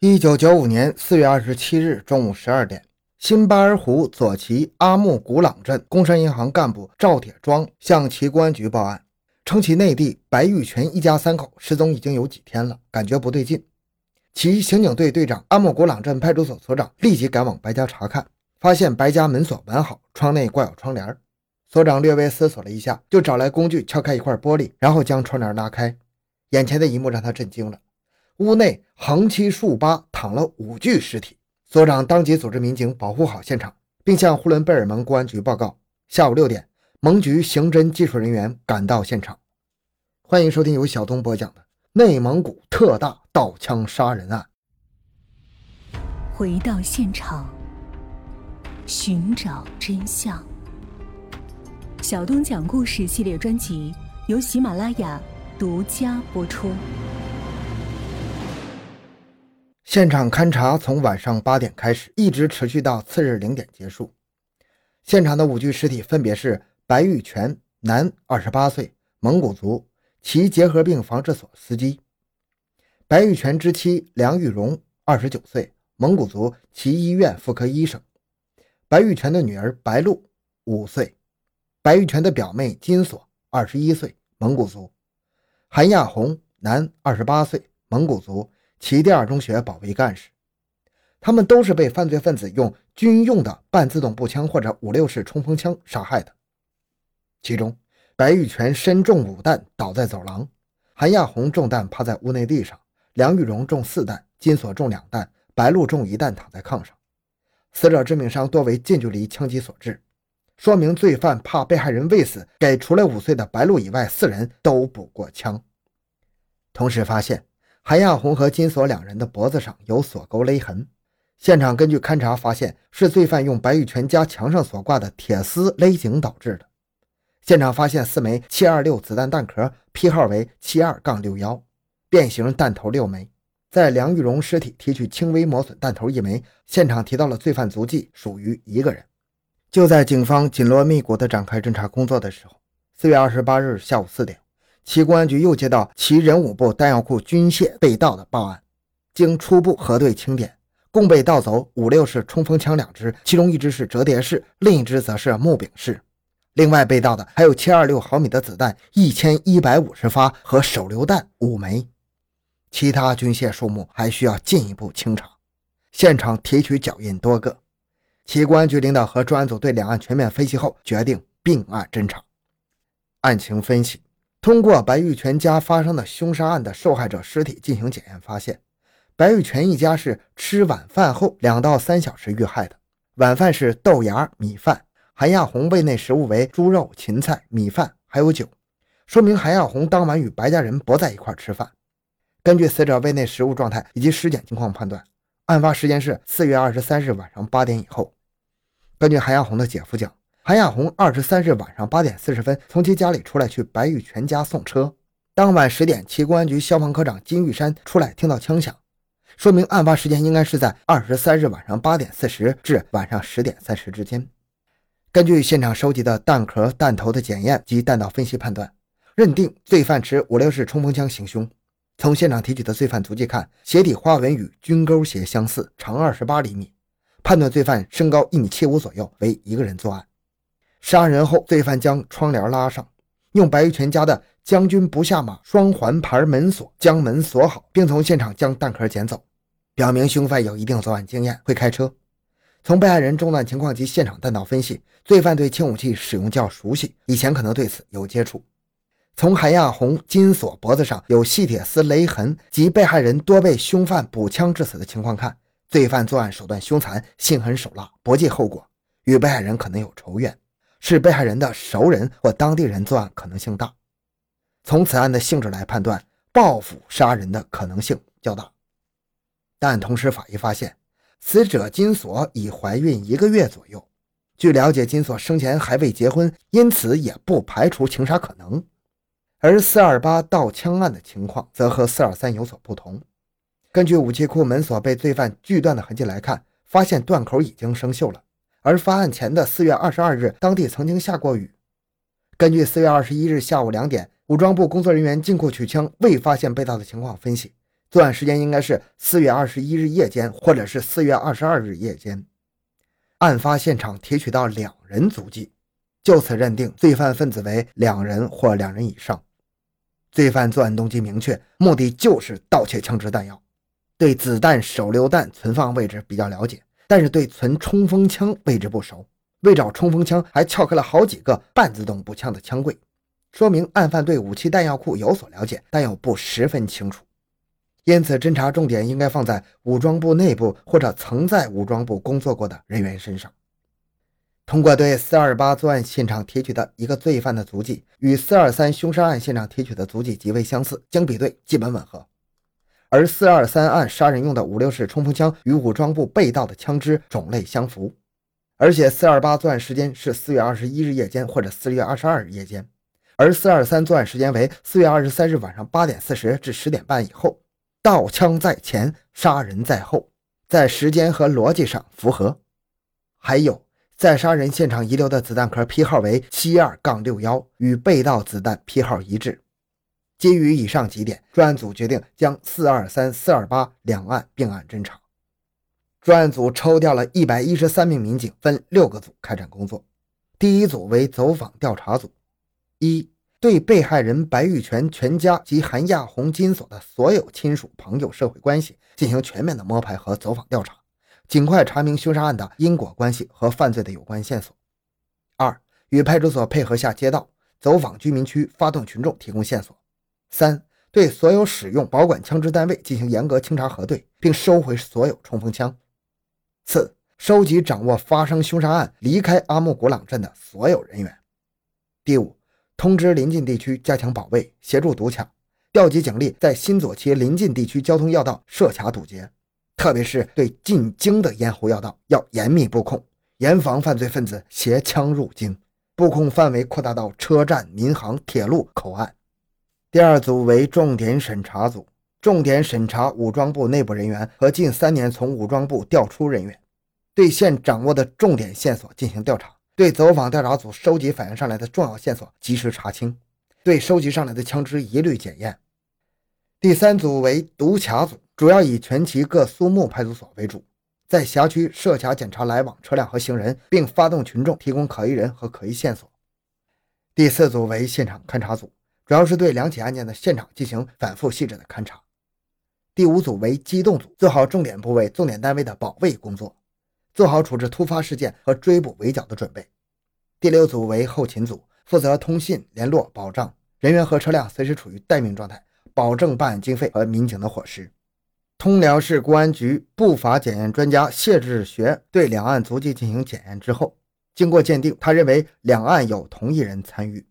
一九九五年四月二十七日中午十二点，新巴尔虎左旗阿木古朗镇工商银行干部赵铁庄向其公安局报案，称其内地白玉泉一家三口失踪已经有几天了，感觉不对劲。其刑警队队长阿木古朗镇派出所所长立即赶往白家查看，发现白家门锁完好，窗内挂有窗帘。所长略微思索了一下，就找来工具撬开一块玻璃，然后将窗帘拉开。眼前的一幕让他震惊了。屋内横七竖八躺了五具尸体，所长当即组织民警保护好现场，并向呼伦贝尔盟公安局报告。下午六点，盟局刑侦技术人员赶到现场。欢迎收听由小东播讲的《内蒙古特大盗枪杀人案》。回到现场，寻找真相。小东讲故事系列专辑由喜马拉雅独家播出。现场勘查从晚上八点开始，一直持续到次日零点结束。现场的五具尸体分别是白玉泉，男，二十八岁，蒙古族，其结核病防治所司机；白玉泉之妻梁玉荣，二十九岁，蒙古族，其医院妇科医生；白玉泉的女儿白露，五岁；白玉泉的表妹金锁，二十一岁，蒙古族；韩亚红，男，二十八岁，蒙古族。其第二中学保卫干事，他们都是被犯罪分子用军用的半自动步枪或者五六式冲锋枪杀害的。其中，白玉泉身中五弹，倒在走廊；韩亚红中弹，趴在屋内地上；梁玉荣中四弹，金锁中两弹，白露中一弹，躺在炕上。死者致命伤多为近距离枪击所致，说明罪犯怕被害人未死，给除了五岁的白露以外四人都补过枪。同时发现。韩亚红和金锁两人的脖子上有锁钩勒痕，现场根据勘查发现是罪犯用白玉泉家墙上所挂的铁丝勒颈导致的。现场发现四枚七二六子弹弹壳，批号为七二杠六幺，变形弹头六枚。在梁玉荣尸体提取轻微磨损弹头一枚，现场提到了罪犯足迹，属于一个人。就在警方紧锣密鼓地展开侦查工作的时候，四月二十八日下午四点。其公安局又接到其人武部弹药库军械被盗的报案，经初步核对清点，共被盗走五六式冲锋枪两支，其中一支是折叠式，另一支则是木柄式。另外被盗的还有七二六毫米的子弹一千一百五十发和手榴弹五枚，其他军械数目还需要进一步清查。现场提取脚印多个。其公安局领导和专案组对两案全面分析后，决定并案侦查。案情分析。通过白玉泉家发生的凶杀案的受害者尸体进行检验，发现白玉泉一家是吃晚饭后两到三小时遇害的。晚饭是豆芽米饭，韩亚红胃内食物为猪肉、芹菜、米饭，还有酒，说明韩亚红当晚与白家人不在一块吃饭。根据死者胃内食物状态以及尸检情况判断，案发时间是四月二十三日晚上八点以后。根据韩亚红的姐夫讲。韩亚红二十三日晚上八点四十分从其家里出来去白玉泉家送车。当晚十点，其公安局消防科长金玉山出来听到枪响，说明案发时间应该是在二十三日晚上八点四十至晚上十点三十之间。根据现场收集的弹壳、弹头的检验及弹道分析判断，认定罪犯持五六式冲锋枪行凶。从现场提取的罪犯足迹看，鞋底花纹与军钩鞋相似，长二十八厘米，判断罪犯身高一米七五左右，为一个人作案。杀人后，罪犯将窗帘拉上，用白玉泉家的“将军不下马”双环牌门锁将门锁好，并从现场将弹壳捡走，表明凶犯有一定作案经验，会开车。从被害人中弹情况及现场弹道分析，罪犯对轻武器使用较熟悉，以前可能对此有接触。从韩亚红金锁脖子上有细铁丝勒痕及被害人多被凶犯补枪致死的情况看，罪犯作案手段凶残，心狠手辣，不计后果，与被害人可能有仇怨。是被害人的熟人或当地人作案可能性大。从此案的性质来判断，报复杀人的可能性较大。但同时，法医发现死者金锁已怀孕一个月左右。据了解，金锁生前还未结婚，因此也不排除情杀可能。而四二八盗枪案的情况则和四二三有所不同。根据武器库门锁被罪犯锯断的痕迹来看，发现断口已经生锈了。而发案前的四月二十二日，当地曾经下过雨。根据四月二十一日下午两点武装部工作人员进库取枪未发现被盗的情况分析，作案时间应该是四月二十一日夜间，或者是四月二十二日夜间。案发现场提取到两人足迹，就此认定罪犯分子为两人或两人以上。罪犯作案动机明确，目的就是盗窃枪支弹药。对子弹手榴弹存放位置比较了解，但是对存冲锋枪位置不熟。为找冲锋枪，还撬开了好几个半自动步枪的枪柜，说明案犯对武器弹药库有所了解，但又不十分清楚。因此，侦查重点应该放在武装部内部或者曾在武装部工作过的人员身上。通过对四二八作案现场提取的一个罪犯的足迹与四二三凶杀案现场提取的足迹极为相似，经比对基本吻合。而四二三案杀人用的五六式冲锋枪与武装部被盗的枪支种类相符，而且四二八作案时间是四月二十一日夜间或者四月二十二日夜间，而四二三作案时间为四月二十三日晚上八点四十至十点半以后。盗枪在前，杀人在后，在时间和逻辑上符合。还有，在杀人现场遗留的子弹壳批号为七二杠六幺，与被盗子弹批号一致。基于以上几点，专案组决定将四二三、四二八两案并案侦查。专案组抽调了一百一十三名民警，分六个组开展工作。第一组为走访调查组，一。对被害人白玉泉全家及韩亚红金锁的所有亲属、朋友、社会关系进行全面的摸排和走访调查，尽快查明凶杀案的因果关系和犯罪的有关线索。二、与派出所配合下街道，走访居民区，发动群众提供线索。三、对所有使用、保管枪支单位进行严格清查核对，并收回所有冲锋枪。四、收集掌握发生凶杀案、离开阿木古朗镇的所有人员。第五。通知邻近地区加强保卫，协助堵卡，调集警力在新左旗邻近地区交通要道设卡堵截，特别是对进京的咽喉要道要严密布控，严防犯罪分子携枪入京。布控范围扩大到车站、民航、铁路、口岸。第二组为重点审查组，重点审查武装部内部人员和近三年从武装部调出人员，对现掌握的重点线索进行调查。对走访调查组收集反映上来的重要线索及时查清，对收集上来的枪支一律检验。第三组为堵卡组，主要以全旗各苏木派出所为主，在辖区设卡检查来往车辆和行人，并发动群众提供可疑人和可疑线索。第四组为现场勘查组，主要是对两起案件的现场进行反复细致的勘查。第五组为机动组，做好重点部位、重点单位的保卫工作。做好处置突发事件和追捕围剿的准备。第六组为后勤组，负责通信、联络、保障人员和车辆随时处于待命状态，保证办案经费和民警的伙食。通辽市公安局步法检验专家谢志学对两案足迹进行检验之后，经过鉴定，他认为两案有同一人参与。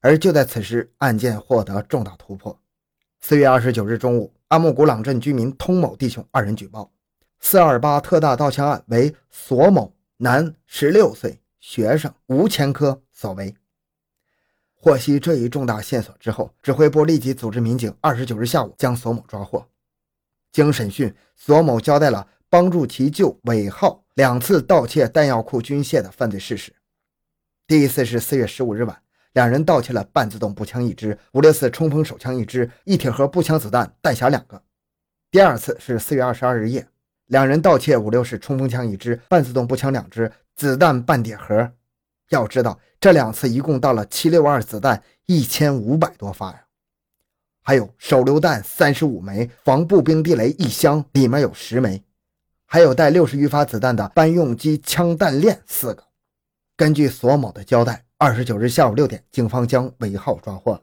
而就在此时，案件获得重大突破。四月二十九日中午，阿木古朗镇居民通某弟兄二人举报。四二八特大盗窃案为索某，男，十六岁，学生，无前科所为。获悉这一重大线索之后，指挥部立即组织民警，二十九日下午将索某抓获。经审讯，索某交代了帮助其舅尾号两次盗窃弹药库军械的犯罪事实。第一次是四月十五日晚，两人盗窃了半自动步枪一支、五六四冲锋手枪一支、一铁盒步枪子弹弹匣两个。第二次是四月二十二日夜。两人盗窃五六式冲锋枪一支，半自动步枪两支，子弹半铁盒。要知道，这两次一共盗了七六二子弹一千五百多发呀！还有手榴弹三十五枚，防步兵地雷一箱，里面有十枚，还有带六十余发子弹的班用机枪弹链四个。根据索某的交代，二十九日下午六点，警方将尾号抓获了。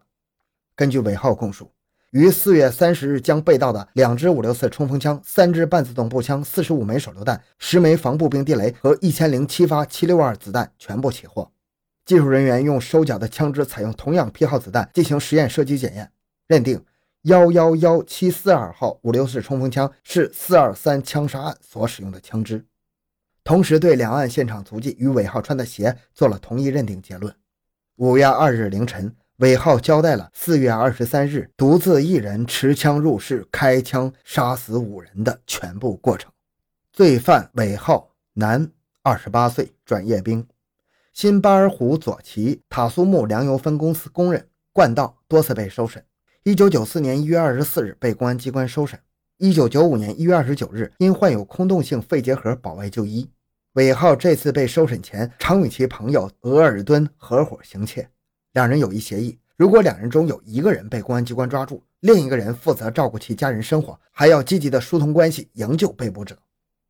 根据尾号供述。于四月三十日将被盗的两支五六四冲锋枪、三支半自动步枪、四十五枚手榴弹、十枚防步兵地雷和一千零七发七六二子弹全部起获。技术人员用收缴的枪支采用同样批号子弹进行实验射击检验，认定幺幺幺七四二号五六四冲锋枪是四二三枪杀案所使用的枪支。同时，对两岸现场足迹与尾号穿的鞋做了同一认定结论。五月二日凌晨。尾号交代了四月二十三日独自一人持枪入室开枪杀死五人的全部过程。罪犯尾号男，二十八岁，转业兵，新巴尔虎左旗塔苏木粮油分公司工人，惯盗，多次被收审。一九九四年一月二十四日被公安机关收审。一九九五年一月二十九日，因患有空洞性肺结核保外就医。韦浩这次被收审前，常与其朋友额尔敦合伙行窃。两人有一协议：如果两人中有一个人被公安机关抓住，另一个人负责照顾其家人生活，还要积极的疏通关系，营救被捕者。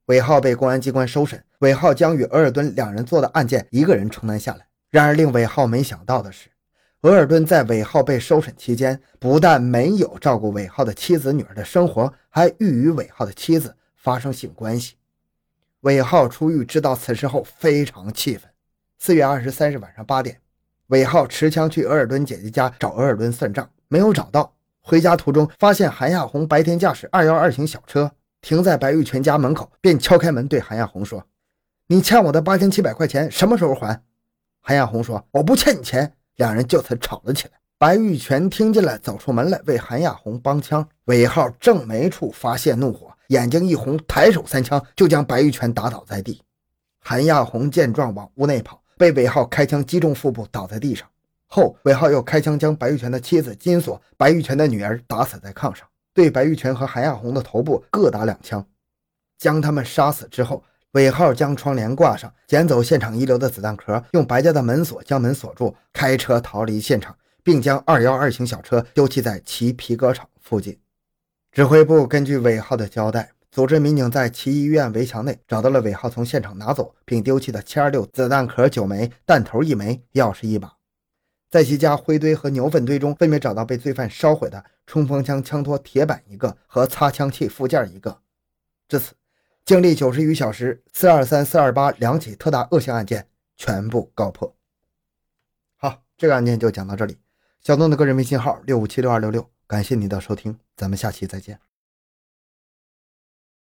韦浩被公安机关收审，韦浩将与额尔敦两人做的案件一个人承担下来。然而，令韦浩没想到的是，额尔敦在韦浩被收审期间，不但没有照顾韦浩的妻子女儿的生活，还欲与韦浩的妻子发生性关系。韦浩出狱，知道此事后非常气愤。四月二十三日晚上八点，韦浩持枪去额尔敦姐姐家找额尔敦算账，没有找到。回家途中，发现韩亚红白天驾驶二幺二型小车停在白玉泉家门口，便敲开门对韩亚红说：“你欠我的八千七百块钱什么时候还？”韩亚红说：“我不欠你钱。”两人就此吵了起来。白玉泉听见了，走出门来为韩亚红帮腔。韦浩正没处发泄怒火。眼睛一红，抬手三枪就将白玉泉打倒在地。韩亚红见状往屋内跑，被韦浩开枪击中腹部，倒在地上。后韦浩又开枪将白玉泉的妻子金锁、白玉泉的女儿打死在炕上，对白玉泉和韩亚红的头部各打两枪。将他们杀死之后，韦浩将窗帘挂上，捡走现场遗留的子弹壳，用白家的门锁将门锁住，开车逃离现场，并将二幺二型小车丢弃在其皮革厂附近。指挥部根据韦浩的交代，组织民警在其医院围墙内找到了韦浩从现场拿走并丢弃的七二六子弹壳九枚、弹头一枚、钥匙一把。在其家灰堆和牛粪堆中，分别找到被罪犯烧毁的冲锋枪枪托铁板一个和擦枪器附件一个。至此，经历九十余小时，四二三、四二八两起特大恶性案件全部告破。好，这个案件就讲到这里。小东的个人微信号六五七六二六六。感谢您的收听，咱们下期再见。